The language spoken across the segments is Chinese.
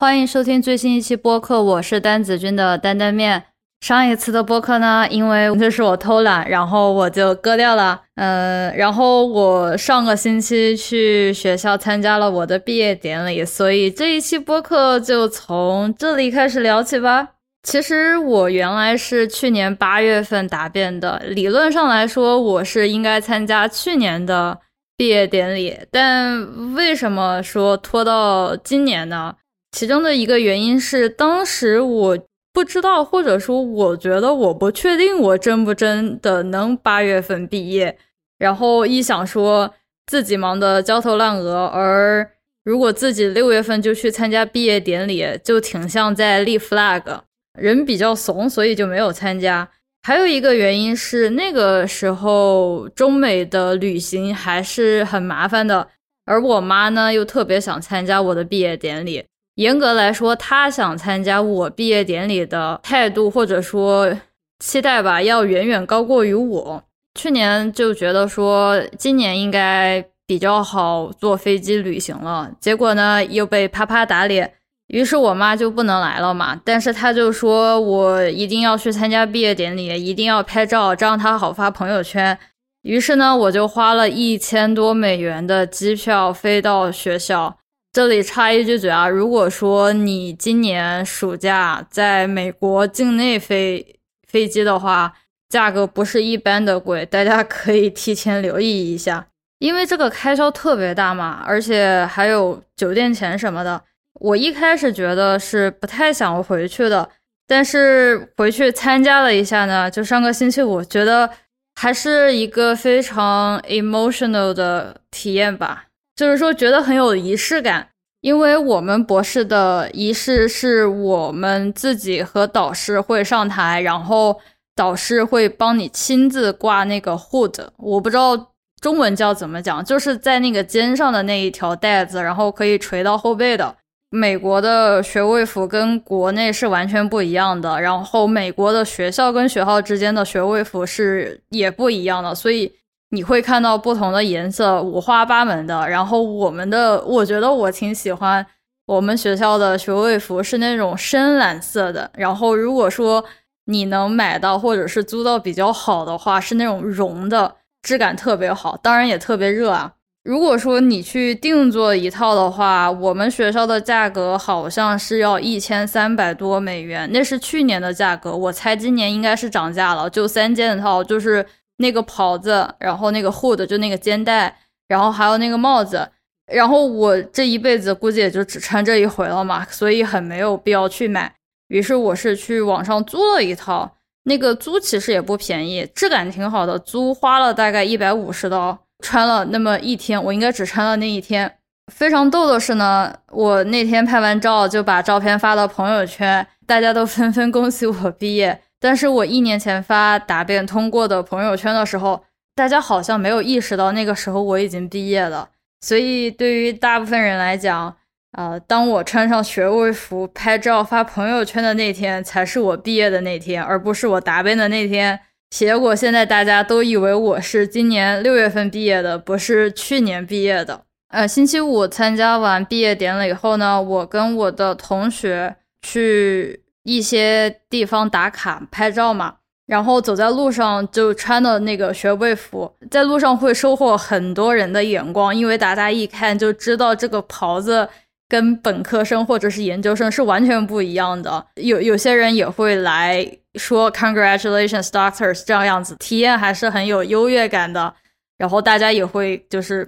欢迎收听最新一期播客，我是丹子君的担担面。上一次的播客呢，因为就是我偷懒，然后我就割掉了。嗯，然后我上个星期去学校参加了我的毕业典礼，所以这一期播客就从这里开始聊起吧。其实我原来是去年八月份答辩的，理论上来说，我是应该参加去年的毕业典礼，但为什么说拖到今年呢？其中的一个原因是，当时我。不知道，或者说，我觉得我不确定我真不真的能八月份毕业。然后一想说自己忙得焦头烂额，而如果自己六月份就去参加毕业典礼，就挺像在立 flag。人比较怂，所以就没有参加。还有一个原因是那个时候中美的旅行还是很麻烦的，而我妈呢又特别想参加我的毕业典礼。严格来说，他想参加我毕业典礼的态度或者说期待吧，要远远高过于我。去年就觉得说今年应该比较好坐飞机旅行了，结果呢又被啪啪打脸，于是我妈就不能来了嘛。但是他就说我一定要去参加毕业典礼，一定要拍照，这样他好发朋友圈。于是呢，我就花了一千多美元的机票飞到学校。这里插一句嘴啊，如果说你今年暑假在美国境内飞飞机的话，价格不是一般的贵，大家可以提前留意一下，因为这个开销特别大嘛，而且还有酒店钱什么的。我一开始觉得是不太想回去的，但是回去参加了一下呢，就上个星期五，觉得还是一个非常 emotional 的体验吧。就是说，觉得很有仪式感，因为我们博士的仪式是我们自己和导师会上台，然后导师会帮你亲自挂那个 hood，我不知道中文叫怎么讲，就是在那个肩上的那一条带子，然后可以垂到后背的。美国的学位服跟国内是完全不一样的，然后美国的学校跟学校之间的学位服是也不一样的，所以。你会看到不同的颜色，五花八门的。然后我们的，我觉得我挺喜欢我们学校的学位服是那种深蓝色的。然后如果说你能买到或者是租到比较好的话，是那种绒的，质感特别好，当然也特别热啊。如果说你去定做一套的话，我们学校的价格好像是要一千三百多美元，那是去年的价格，我猜今年应该是涨价了。就三件套，就是。那个袍子，然后那个 hood 就那个肩带，然后还有那个帽子，然后我这一辈子估计也就只穿这一回了嘛，所以很没有必要去买。于是我是去网上租了一套，那个租其实也不便宜，质感挺好的，租花了大概一百五十刀，穿了那么一天，我应该只穿了那一天。非常逗的是呢，我那天拍完照就把照片发到朋友圈，大家都纷纷恭喜我毕业。但是我一年前发答辩通过的朋友圈的时候，大家好像没有意识到那个时候我已经毕业了。所以对于大部分人来讲，呃，当我穿上学位服拍照发朋友圈的那天，才是我毕业的那天，而不是我答辩的那天。结果现在大家都以为我是今年六月份毕业的，不是去年毕业的。呃，星期五参加完毕业典礼以后呢，我跟我的同学去。一些地方打卡拍照嘛，然后走在路上就穿的那个学位服，在路上会收获很多人的眼光，因为大家一看就知道这个袍子跟本科生或者是研究生是完全不一样的。有有些人也会来说 “Congratulations, doctors” 这样样子，体验还是很有优越感的。然后大家也会就是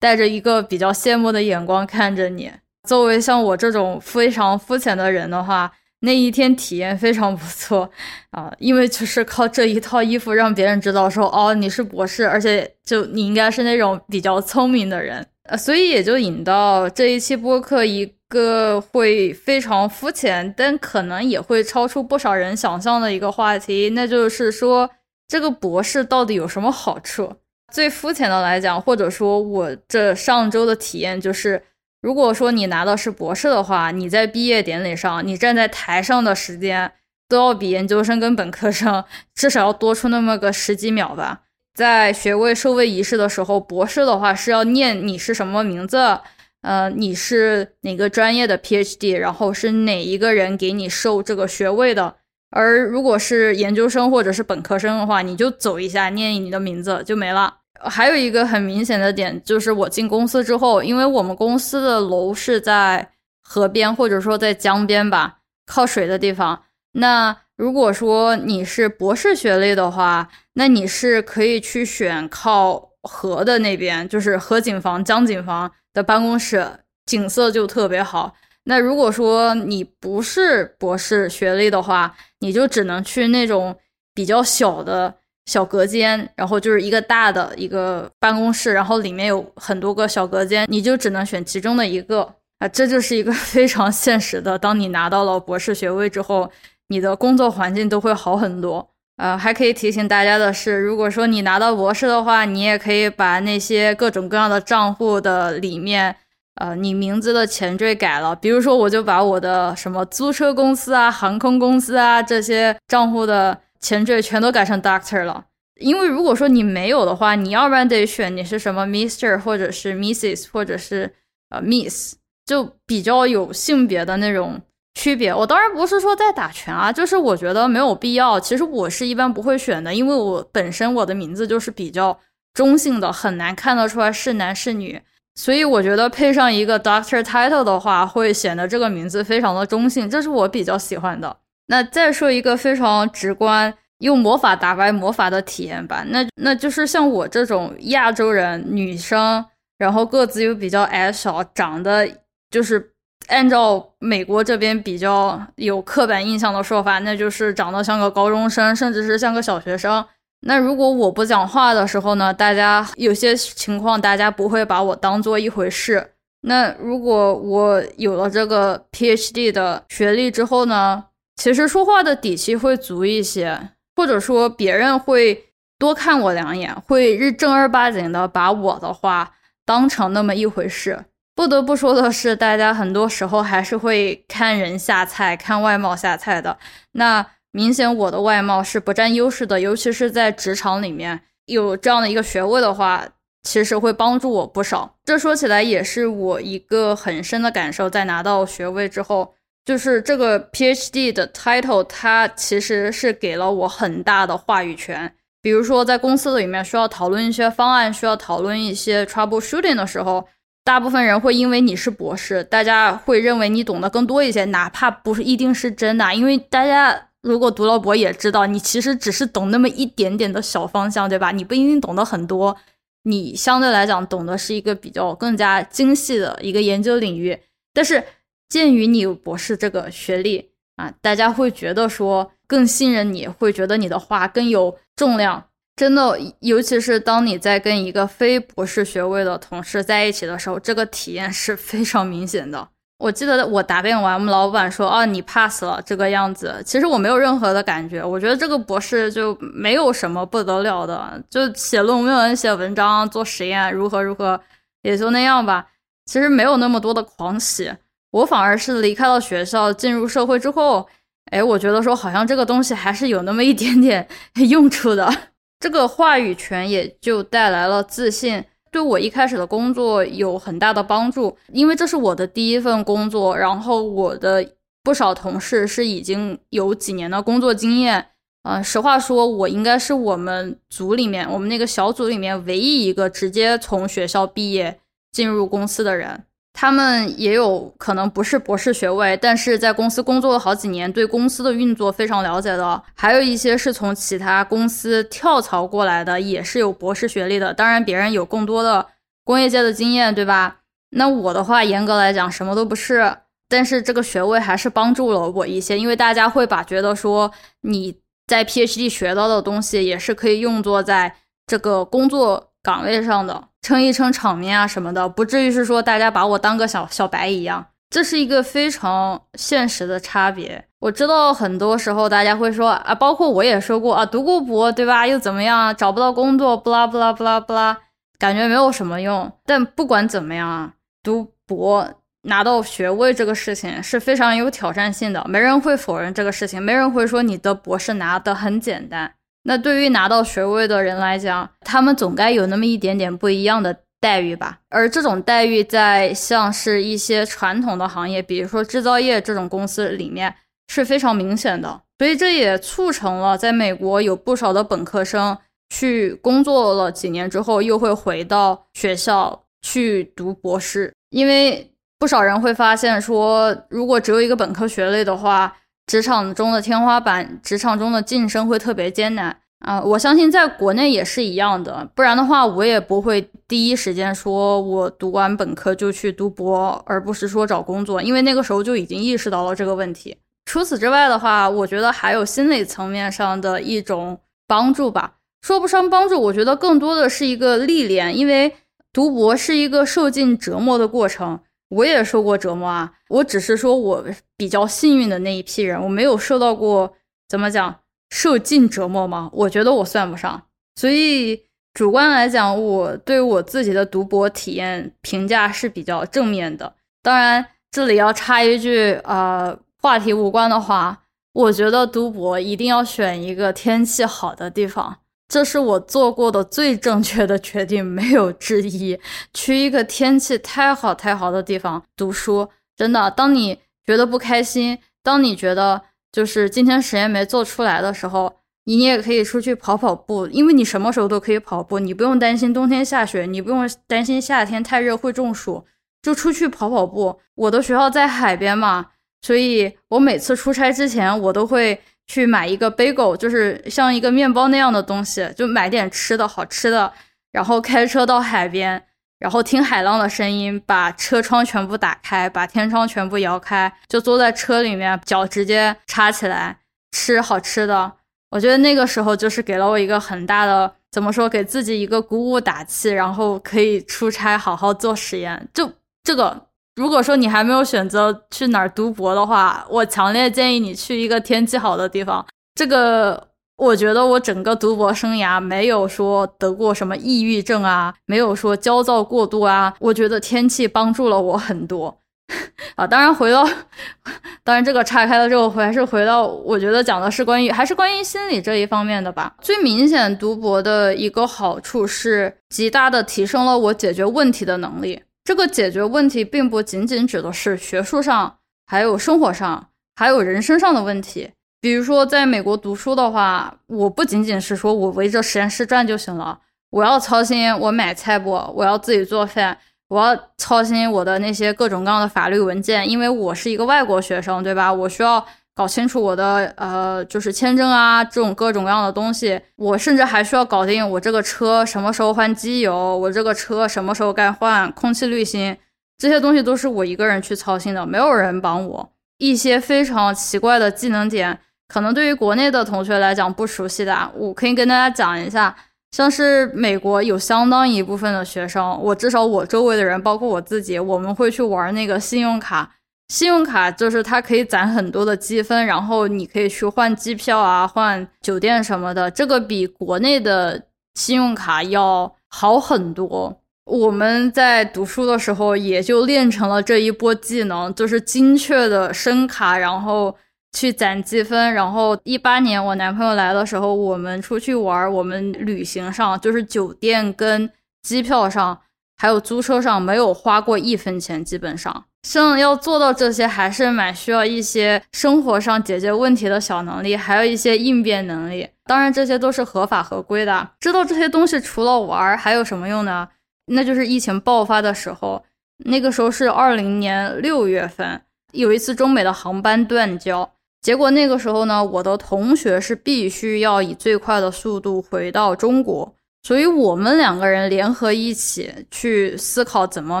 带着一个比较羡慕的眼光看着你。作为像我这种非常肤浅的人的话。那一天体验非常不错啊，因为就是靠这一套衣服让别人知道说哦你是博士，而且就你应该是那种比较聪明的人，呃，所以也就引到这一期播客一个会非常肤浅，但可能也会超出不少人想象的一个话题，那就是说这个博士到底有什么好处？最肤浅的来讲，或者说我这上周的体验就是。如果说你拿的是博士的话，你在毕业典礼上，你站在台上的时间都要比研究生跟本科生至少要多出那么个十几秒吧。在学位授位仪式的时候，博士的话是要念你是什么名字，呃，你是哪个专业的 PhD，然后是哪一个人给你授这个学位的。而如果是研究生或者是本科生的话，你就走一下，念你的名字就没了。还有一个很明显的点，就是我进公司之后，因为我们公司的楼是在河边或者说在江边吧，靠水的地方。那如果说你是博士学历的话，那你是可以去选靠河的那边，就是河景房、江景房的办公室，景色就特别好。那如果说你不是博士学历的话，你就只能去那种比较小的小隔间，然后就是一个大的一个办公室，然后里面有很多个小隔间，你就只能选其中的一个啊，这就是一个 非常现实的。当你拿到了博士学位之后，你的工作环境都会好很多。呃，还可以提醒大家的是，如果说你拿到博士的话，你也可以把那些各种各样的账户的里面。呃，你名字的前缀改了，比如说，我就把我的什么租车公司啊、航空公司啊这些账户的前缀全都改成 Doctor 了。因为如果说你没有的话，你要不然得选你是什么 Mister 或者是 Mrs 或者是呃 Miss，就比较有性别的那种区别。我当然不是说在打拳啊，就是我觉得没有必要。其实我是一般不会选的，因为我本身我的名字就是比较中性的，很难看得出来是男是女。所以我觉得配上一个 Doctor Title 的话，会显得这个名字非常的中性，这是我比较喜欢的。那再说一个非常直观，用魔法打败魔法的体验吧。那那就是像我这种亚洲人女生，然后个子又比较矮小，长得就是按照美国这边比较有刻板印象的说法，那就是长得像个高中生，甚至是像个小学生。那如果我不讲话的时候呢？大家有些情况，大家不会把我当做一回事。那如果我有了这个 PhD 的学历之后呢？其实说话的底气会足一些，或者说别人会多看我两眼，会日正儿八经的把我的话当成那么一回事。不得不说的是，大家很多时候还是会看人下菜，看外貌下菜的。那。明显我的外貌是不占优势的，尤其是在职场里面有这样的一个学位的话，其实会帮助我不少。这说起来也是我一个很深的感受，在拿到学位之后，就是这个 PhD 的 title，它其实是给了我很大的话语权。比如说在公司里面需要讨论一些方案，需要讨论一些 troubleshooting 的时候，大部分人会因为你是博士，大家会认为你懂得更多一些，哪怕不是一定是真的，因为大家。如果读了博也知道，你其实只是懂那么一点点的小方向，对吧？你不一定懂得很多，你相对来讲懂得是一个比较更加精细的一个研究领域。但是鉴于你有博士这个学历啊，大家会觉得说更信任你，会觉得你的话更有重量。真的，尤其是当你在跟一个非博士学位的同事在一起的时候，这个体验是非常明显的。我记得我答辩完，我们老板说：“哦，你 pass 了这个样子。”其实我没有任何的感觉，我觉得这个博士就没有什么不得了的，就写论文、写文章、做实验，如何如何，也就那样吧。其实没有那么多的狂喜，我反而是离开了学校，进入社会之后，哎，我觉得说好像这个东西还是有那么一点点 用处的，这个话语权也就带来了自信。对我一开始的工作有很大的帮助，因为这是我的第一份工作。然后我的不少同事是已经有几年的工作经验，呃，实话说，我应该是我们组里面，我们那个小组里面唯一一个直接从学校毕业进入公司的人。他们也有可能不是博士学位，但是在公司工作了好几年，对公司的运作非常了解的。还有一些是从其他公司跳槽过来的，也是有博士学历的。当然，别人有更多的工业界的经验，对吧？那我的话，严格来讲什么都不是，但是这个学位还是帮助了我一些，因为大家会把觉得说你在 PhD 学到的东西也是可以用作在这个工作岗位上的。撑一撑场面啊什么的，不至于是说大家把我当个小小白一样，这是一个非常现实的差别。我知道很多时候大家会说啊，包括我也说过啊，读过博对吧？又怎么样？找不到工作，不啦不啦不啦不啦，感觉没有什么用。但不管怎么样啊，读博拿到学位这个事情是非常有挑战性的，没人会否认这个事情，没人会说你的博士拿的很简单。那对于拿到学位的人来讲，他们总该有那么一点点不一样的待遇吧。而这种待遇在像是一些传统的行业，比如说制造业这种公司里面是非常明显的。所以这也促成了在美国有不少的本科生去工作了几年之后，又会回到学校去读博士，因为不少人会发现说，如果只有一个本科学历的话，职场中的天花板，职场中的晋升会特别艰难啊！我相信在国内也是一样的，不然的话，我也不会第一时间说我读完本科就去读博，而不是说找工作，因为那个时候就已经意识到了这个问题。除此之外的话，我觉得还有心理层面上的一种帮助吧，说不上帮助，我觉得更多的是一个历练，因为读博是一个受尽折磨的过程，我也受过折磨啊。我只是说我比较幸运的那一批人，我没有受到过怎么讲受尽折磨吗？我觉得我算不上，所以主观来讲，我对我自己的读博体验评价是比较正面的。当然，这里要插一句啊。话题无关的话，我觉得读博一定要选一个天气好的地方，这是我做过的最正确的决定，没有之一。去一个天气太好太好的地方读书，真的，当你觉得不开心，当你觉得就是今天实验没做出来的时候，你也可以出去跑跑步，因为你什么时候都可以跑步，你不用担心冬天下雪，你不用担心夏天太热会中暑，就出去跑跑步。我的学校在海边嘛。所以我每次出差之前，我都会去买一个 bagel，就是像一个面包那样的东西，就买点吃的好吃的，然后开车到海边，然后听海浪的声音，把车窗全部打开，把天窗全部摇开，就坐在车里面，脚直接插起来吃好吃的。我觉得那个时候就是给了我一个很大的，怎么说，给自己一个鼓舞打气，然后可以出差好好做实验。就这个。如果说你还没有选择去哪儿读博的话，我强烈建议你去一个天气好的地方。这个我觉得我整个读博生涯没有说得过什么抑郁症啊，没有说焦躁过度啊。我觉得天气帮助了我很多 啊。当然回到，当然这个岔开了之后，还是回到我觉得讲的是关于还是关于心理这一方面的吧。最明显读博的一个好处是极大的提升了我解决问题的能力。这个解决问题并不仅仅指的是学术上，还有生活上，还有人生上的问题。比如说，在美国读书的话，我不仅仅是说我围着实验室转就行了，我要操心我买菜不，我要自己做饭，我要操心我的那些各种各样的法律文件，因为我是一个外国学生，对吧？我需要。搞清楚我的呃，就是签证啊，这种各种各样的东西，我甚至还需要搞定我这个车什么时候换机油，我这个车什么时候该换空气滤芯，这些东西都是我一个人去操心的，没有人帮我。一些非常奇怪的技能点，可能对于国内的同学来讲不熟悉的，我可以跟大家讲一下。像是美国有相当一部分的学生，我至少我周围的人，包括我自己，我们会去玩那个信用卡。信用卡就是它可以攒很多的积分，然后你可以去换机票啊、换酒店什么的。这个比国内的信用卡要好很多。我们在读书的时候也就练成了这一波技能，就是精确的升卡，然后去攒积分。然后一八年我男朋友来的时候，我们出去玩，我们旅行上就是酒店跟机票上，还有租车上没有花过一分钱，基本上。像要做到这些，还是蛮需要一些生活上解决问题的小能力，还有一些应变能力。当然，这些都是合法合规的。知道这些东西，除了玩还有什么用呢？那就是疫情爆发的时候，那个时候是二零年六月份，有一次中美的航班断交，结果那个时候呢，我的同学是必须要以最快的速度回到中国，所以我们两个人联合一起去思考怎么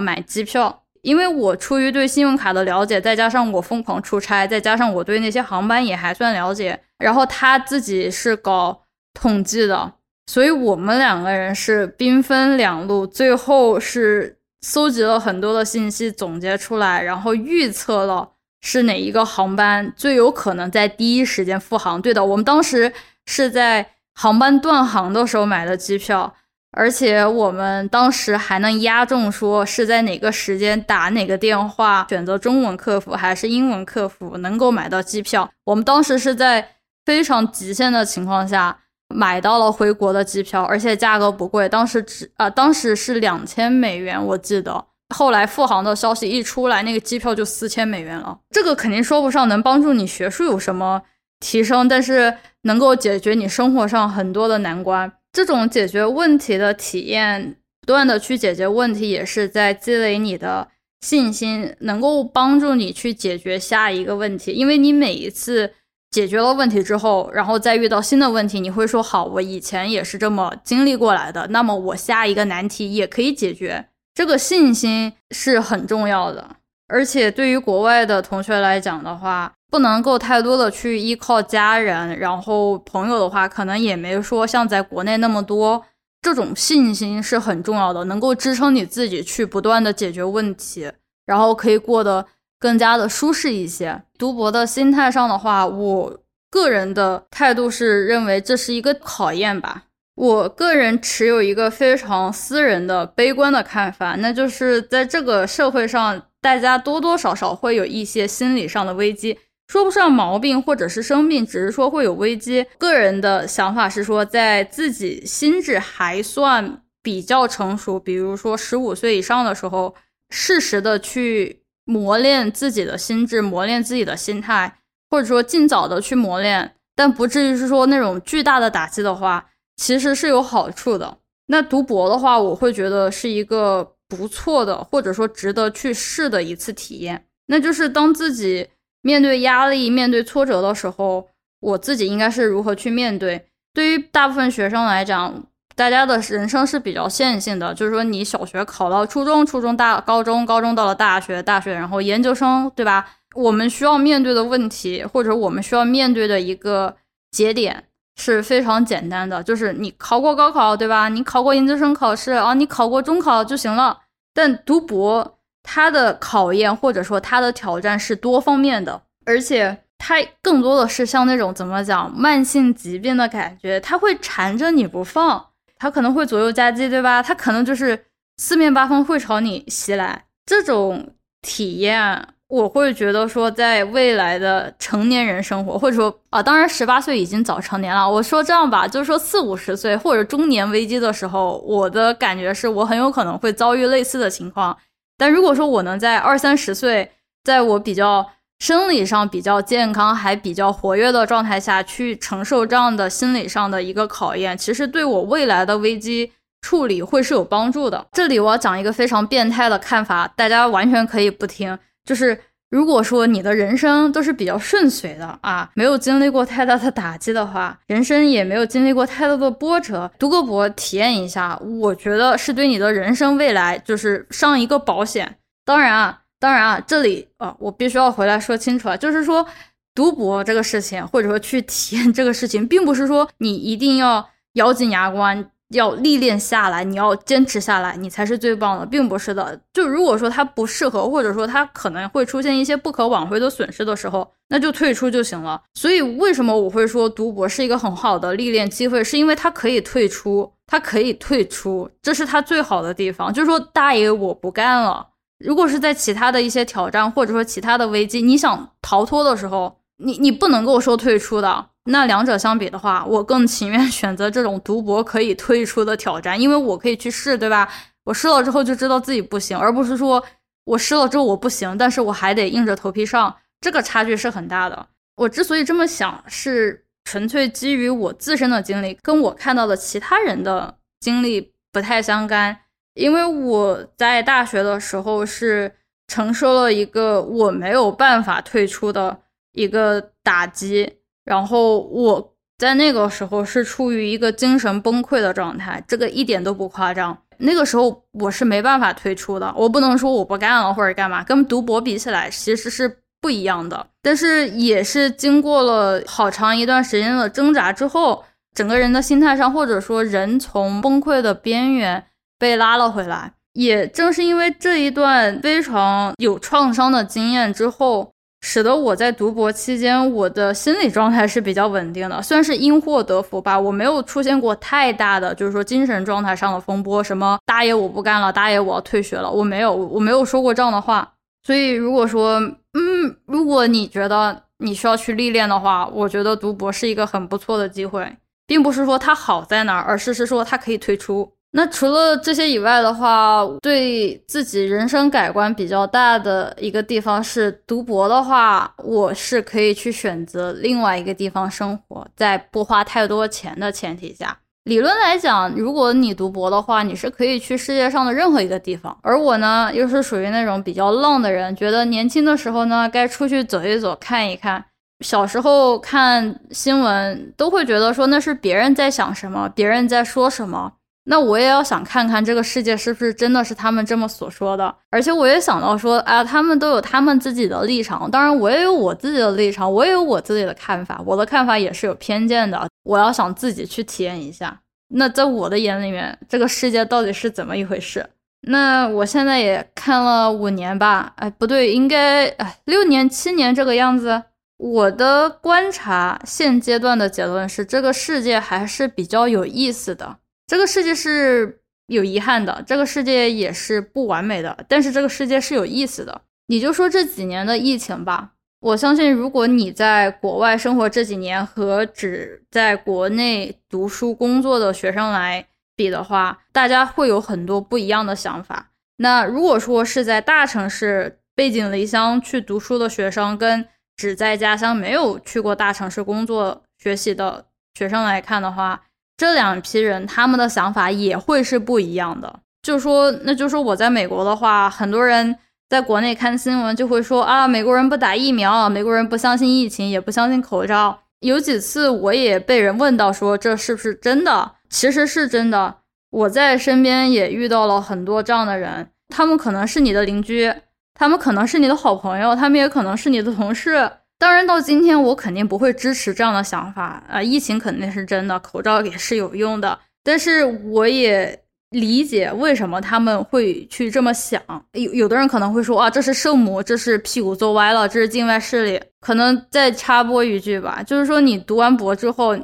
买机票。因为我出于对信用卡的了解，再加上我疯狂出差，再加上我对那些航班也还算了解，然后他自己是搞统计的，所以我们两个人是兵分两路，最后是搜集了很多的信息，总结出来，然后预测了是哪一个航班最有可能在第一时间复航。对的，我们当时是在航班断航的时候买的机票。而且我们当时还能押中，说是在哪个时间打哪个电话，选择中文客服还是英文客服，能够买到机票。我们当时是在非常极限的情况下买到了回国的机票，而且价格不贵，当时只啊，当时是两千美元，我记得。后来复航的消息一出来，那个机票就四千美元了。这个肯定说不上能帮助你学术有什么提升，但是能够解决你生活上很多的难关。这种解决问题的体验，不断的去解决问题，也是在积累你的信心，能够帮助你去解决下一个问题。因为你每一次。解决了问题之后，然后再遇到新的问题，你会说好，我以前也是这么经历过来的，那么我下一个难题也可以解决。这个信心是很重要的，而且对于国外的同学来讲的话，不能够太多的去依靠家人，然后朋友的话，可能也没说像在国内那么多。这种信心是很重要的，能够支撑你自己去不断的解决问题，然后可以过得。更加的舒适一些。读博的心态上的话，我个人的态度是认为这是一个考验吧。我个人持有一个非常私人的悲观的看法，那就是在这个社会上，大家多多少少会有一些心理上的危机，说不上毛病或者是生病，只是说会有危机。个人的想法是说，在自己心智还算比较成熟，比如说十五岁以上的时候，适时的去。磨练自己的心智，磨练自己的心态，或者说尽早的去磨练，但不至于是说那种巨大的打击的话，其实是有好处的。那读博的话，我会觉得是一个不错的，或者说值得去试的一次体验。那就是当自己面对压力、面对挫折的时候，我自己应该是如何去面对？对于大部分学生来讲。大家的人生是比较线性的，就是说你小学考到初中，初中大高中，高中到了大学，大学然后研究生，对吧？我们需要面对的问题，或者我们需要面对的一个节点是非常简单的，就是你考过高考，对吧？你考过研究生考试啊，你考过中考就行了。但读博它的考验或者说它的挑战是多方面的，而且它更多的是像那种怎么讲慢性疾病的感觉，它会缠着你不放。它可能会左右夹击，对吧？它可能就是四面八方会朝你袭来。这种体验，我会觉得说，在未来的成年人生活，或者说啊，当然十八岁已经早成年了。我说这样吧，就是说四五十岁或者中年危机的时候，我的感觉是我很有可能会遭遇类似的情况。但如果说我能在二三十岁，在我比较。生理上比较健康，还比较活跃的状态下去承受这样的心理上的一个考验，其实对我未来的危机处理会是有帮助的。这里我要讲一个非常变态的看法，大家完全可以不听。就是如果说你的人生都是比较顺遂的啊，没有经历过太大的打击的话，人生也没有经历过太多的波折，读个博体验一下，我觉得是对你的人生未来就是上一个保险。当然啊。当然啊，这里啊，我必须要回来说清楚啊，就是说，读博这个事情，或者说去体验这个事情，并不是说你一定要咬紧牙关，要历练下来，你要坚持下来，你才是最棒的，并不是的。就如果说它不适合，或者说它可能会出现一些不可挽回的损失的时候，那就退出就行了。所以，为什么我会说读博是一个很好的历练机会，是因为它可以退出，它可以退出，这是它最好的地方。就是说，大爷我不干了。如果是在其他的一些挑战或者说其他的危机，你想逃脱的时候，你你不能够说退出的。那两者相比的话，我更情愿选择这种读博可以退出的挑战，因为我可以去试，对吧？我试了之后就知道自己不行，而不是说我试了之后我不行，但是我还得硬着头皮上，这个差距是很大的。我之所以这么想，是纯粹基于我自身的经历，跟我看到的其他人的经历不太相干。因为我在大学的时候是承受了一个我没有办法退出的一个打击，然后我在那个时候是处于一个精神崩溃的状态，这个一点都不夸张。那个时候我是没办法退出的，我不能说我不干了或者干嘛，跟读博比起来其实是不一样的。但是也是经过了好长一段时间的挣扎之后，整个人的心态上，或者说人从崩溃的边缘。被拉了回来，也正是因为这一段非常有创伤的经验之后，使得我在读博期间，我的心理状态是比较稳定的，算是因祸得福吧。我没有出现过太大的，就是说精神状态上的风波，什么大爷我不干了，大爷我要退学了，我没有，我没有说过这样的话。所以如果说，嗯，如果你觉得你需要去历练的话，我觉得读博是一个很不错的机会。并不是说它好在哪儿，而是是说它可以退出。那除了这些以外的话，对自己人生改观比较大的一个地方是读博的话，我是可以去选择另外一个地方生活，在不花太多钱的前提下。理论来讲，如果你读博的话，你是可以去世界上的任何一个地方。而我呢，又是属于那种比较浪的人，觉得年轻的时候呢，该出去走一走，看一看。小时候看新闻都会觉得说那是别人在想什么，别人在说什么。那我也要想看看这个世界是不是真的是他们这么所说的，而且我也想到说，啊，他们都有他们自己的立场，当然我也有我自己的立场，我也有我自己的看法，我的看法也是有偏见的。我要想自己去体验一下，那在我的眼里面，这个世界到底是怎么一回事？那我现在也看了五年吧，哎，不对，应该哎六年七年这个样子。我的观察现阶段的结论是，这个世界还是比较有意思的。这个世界是有遗憾的，这个世界也是不完美的，但是这个世界是有意思的。你就说这几年的疫情吧，我相信如果你在国外生活这几年和只在国内读书工作的学生来比的话，大家会有很多不一样的想法。那如果说是在大城市背井离乡去读书的学生，跟只在家乡没有去过大城市工作学习的学生来看的话，这两批人，他们的想法也会是不一样的。就说，那就说我在美国的话，很多人在国内看新闻就会说啊，美国人不打疫苗，美国人不相信疫情，也不相信口罩。有几次我也被人问到说这是不是真的？其实是真的。我在身边也遇到了很多这样的人，他们可能是你的邻居，他们可能是你的好朋友，他们也可能是你的同事。当然，到今天我肯定不会支持这样的想法啊！疫情肯定是真的，口罩也是有用的。但是我也理解为什么他们会去这么想。有有的人可能会说啊，这是圣母，这是屁股坐歪了，这是境外势力。可能再插播一句吧，就是说你读完博之后，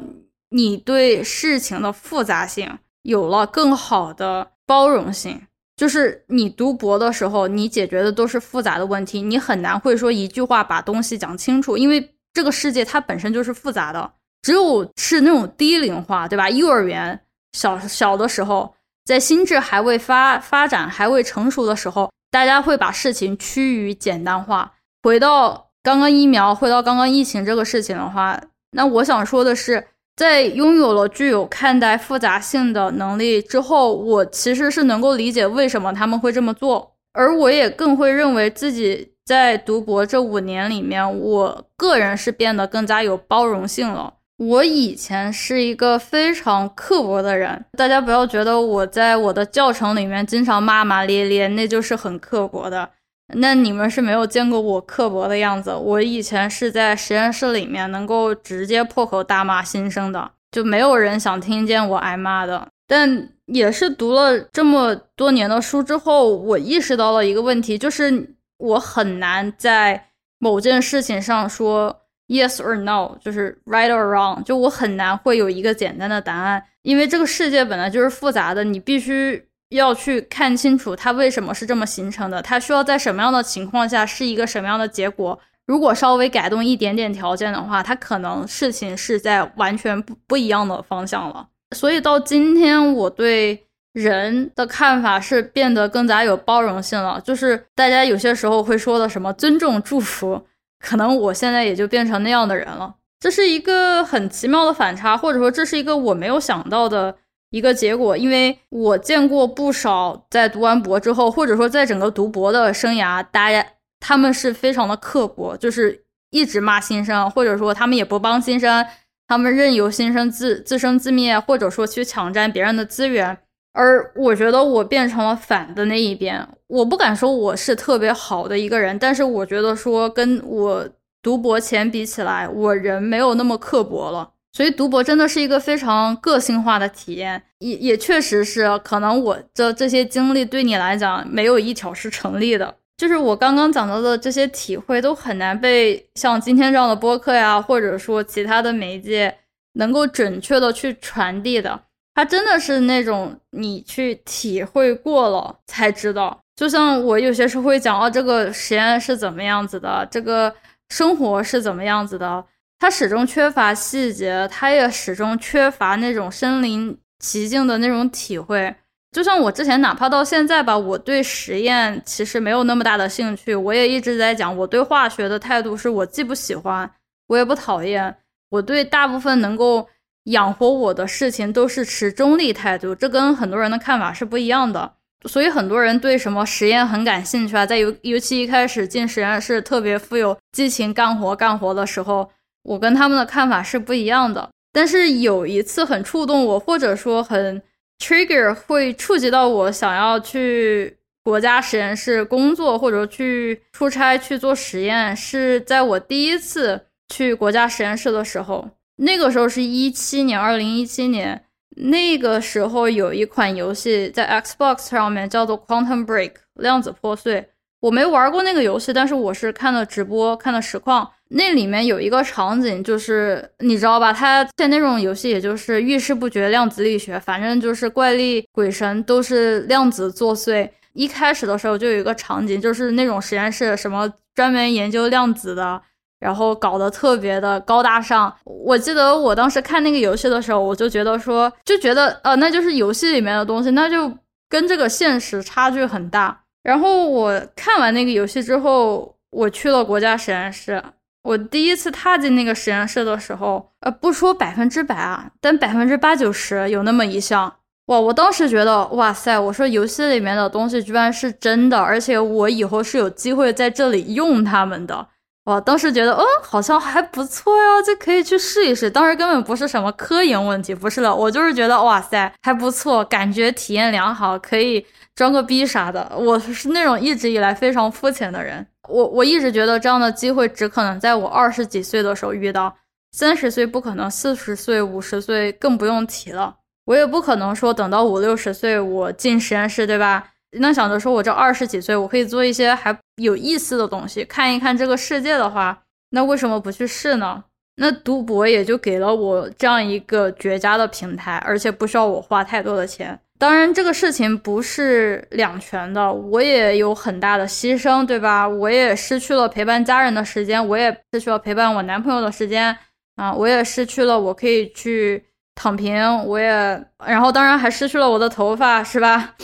你对事情的复杂性有了更好的包容性。就是你读博的时候，你解决的都是复杂的问题，你很难会说一句话把东西讲清楚，因为这个世界它本身就是复杂的。只有是那种低龄化，对吧？幼儿园小小的时候，在心智还未发发展、还未成熟的时候，大家会把事情趋于简单化。回到刚刚疫苗，回到刚刚疫情这个事情的话，那我想说的是。在拥有了具有看待复杂性的能力之后，我其实是能够理解为什么他们会这么做，而我也更会认为自己在读博这五年里面，我个人是变得更加有包容性了。我以前是一个非常刻薄的人，大家不要觉得我在我的教程里面经常骂骂咧咧，那就是很刻薄的。那你们是没有见过我刻薄的样子。我以前是在实验室里面能够直接破口大骂新生的，就没有人想听见我挨骂的。但也是读了这么多年的书之后，我意识到了一个问题，就是我很难在某件事情上说 yes or no，就是 right or wrong，就我很难会有一个简单的答案，因为这个世界本来就是复杂的，你必须。要去看清楚它为什么是这么形成的，它需要在什么样的情况下是一个什么样的结果。如果稍微改动一点点条件的话，它可能事情是在完全不不一样的方向了。所以到今天，我对人的看法是变得更加有包容性了。就是大家有些时候会说的什么尊重、祝福，可能我现在也就变成那样的人了。这是一个很奇妙的反差，或者说这是一个我没有想到的。一个结果，因为我见过不少在读完博之后，或者说在整个读博的生涯，大家他们是非常的刻薄，就是一直骂新生，或者说他们也不帮新生，他们任由新生自自生自灭，或者说去抢占别人的资源。而我觉得我变成了反的那一边，我不敢说我是特别好的一个人，但是我觉得说跟我读博前比起来，我人没有那么刻薄了。所以读博真的是一个非常个性化的体验，也也确实是可能我的这些经历对你来讲没有一条是成立的，就是我刚刚讲到的这些体会都很难被像今天这样的播客呀，或者说其他的媒介能够准确的去传递的。它真的是那种你去体会过了才知道。就像我有些时候会讲哦，这个实验是怎么样子的，这个生活是怎么样子的。它始终缺乏细节，它也始终缺乏那种身临其境的那种体会。就像我之前，哪怕到现在吧，我对实验其实没有那么大的兴趣。我也一直在讲，我对化学的态度是我既不喜欢，我也不讨厌。我对大部分能够养活我的事情都是持中立态度，这跟很多人的看法是不一样的。所以很多人对什么实验很感兴趣啊，在尤尤其一开始进实验室特别富有激情干活干活的时候，我跟他们的看法是不一样的。但是有一次很触动我，或者说很。Trigger 会触及到我想要去国家实验室工作，或者去出差去做实验，是在我第一次去国家实验室的时候。那个时候是一七年，二零一七年。那个时候有一款游戏在 Xbox 上面叫做 Quantum Break 量子破碎。我没玩过那个游戏，但是我是看了直播，看了实况。那里面有一个场景，就是你知道吧？它在那种游戏，也就是遇事不决量子力学，反正就是怪力鬼神都是量子作祟。一开始的时候就有一个场景，就是那种实验室，什么专门研究量子的，然后搞得特别的高大上。我记得我当时看那个游戏的时候，我就觉得说，就觉得呃，那就是游戏里面的东西，那就跟这个现实差距很大。然后我看完那个游戏之后，我去了国家实验室。我第一次踏进那个实验室的时候，呃，不说百分之百啊，但百分之八九十有那么一项，哇！我当时觉得，哇塞！我说游戏里面的东西居然是真的，而且我以后是有机会在这里用它们的，哇！当时觉得，嗯，好像还不错呀，这可以去试一试。当时根本不是什么科研问题，不是的，我就是觉得，哇塞，还不错，感觉体验良好，可以装个逼啥的。我是那种一直以来非常肤浅的人。我我一直觉得这样的机会只可能在我二十几岁的时候遇到，三十岁不可能，四十岁、五十岁更不用提了。我也不可能说等到五六十岁我进实验室，对吧？那想着说我这二十几岁我可以做一些还有意思的东西，看一看这个世界的话，那为什么不去试呢？那读博也就给了我这样一个绝佳的平台，而且不需要我花太多的钱。当然，这个事情不是两全的，我也有很大的牺牲，对吧？我也失去了陪伴家人的时间，我也失去了陪伴我男朋友的时间，啊，我也失去了我可以去躺平，我也，然后当然还失去了我的头发，是吧？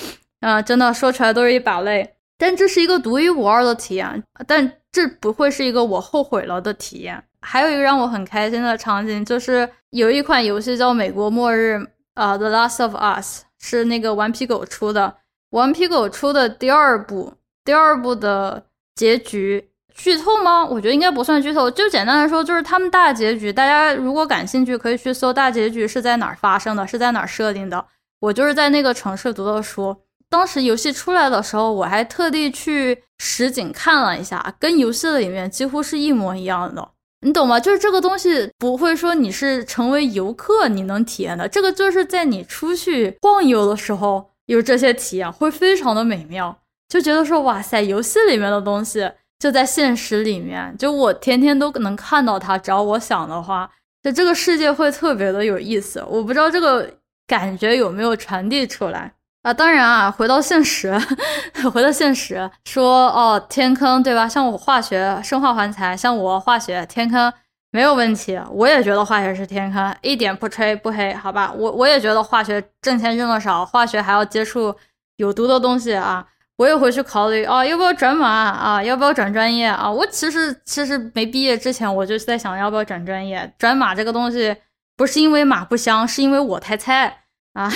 啊，真的说出来都是一把泪。但这是一个独一无二的体验，但这不会是一个我后悔了的体验。还有一个让我很开心的场景，就是有一款游戏叫《美国末日》，啊，《The Last of Us》。是那个顽皮狗出的，顽皮狗出的第二部，第二部的结局剧透吗？我觉得应该不算剧透，就简单来说，就是他们大结局。大家如果感兴趣，可以去搜大结局是在哪儿发生的，是在哪儿设定的。我就是在那个城市读的书，当时游戏出来的时候，我还特地去实景看了一下，跟游戏里面几乎是一模一样的。你懂吗？就是这个东西不会说你是成为游客你能体验的，这个就是在你出去逛游的时候有这些体验，会非常的美妙。就觉得说哇塞，游戏里面的东西就在现实里面，就我天天都能看到它。只要我想的话，就这个世界会特别的有意思。我不知道这个感觉有没有传递出来。啊，当然啊，回到现实，回到现实，说哦，天坑对吧？像我化学生化环材，像我化学天坑没有问题，我也觉得化学是天坑，一点不吹不黑，好吧？我我也觉得化学挣钱挣的少，化学还要接触有毒的东西啊，我也会去考虑啊，要不要转码啊，要不要转专业啊？我其实其实没毕业之前，我就在想要不要转专业，转码这个东西不是因为码不香，是因为我太菜啊。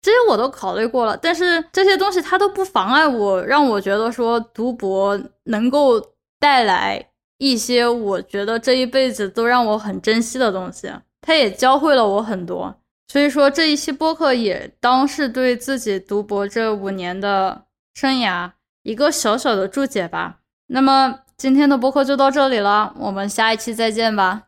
这些我都考虑过了，但是这些东西它都不妨碍我，让我觉得说读博能够带来一些我觉得这一辈子都让我很珍惜的东西。它也教会了我很多，所以说这一期播客也当是对自己读博这五年的生涯一个小小的注解吧。那么今天的播客就到这里了，我们下一期再见吧。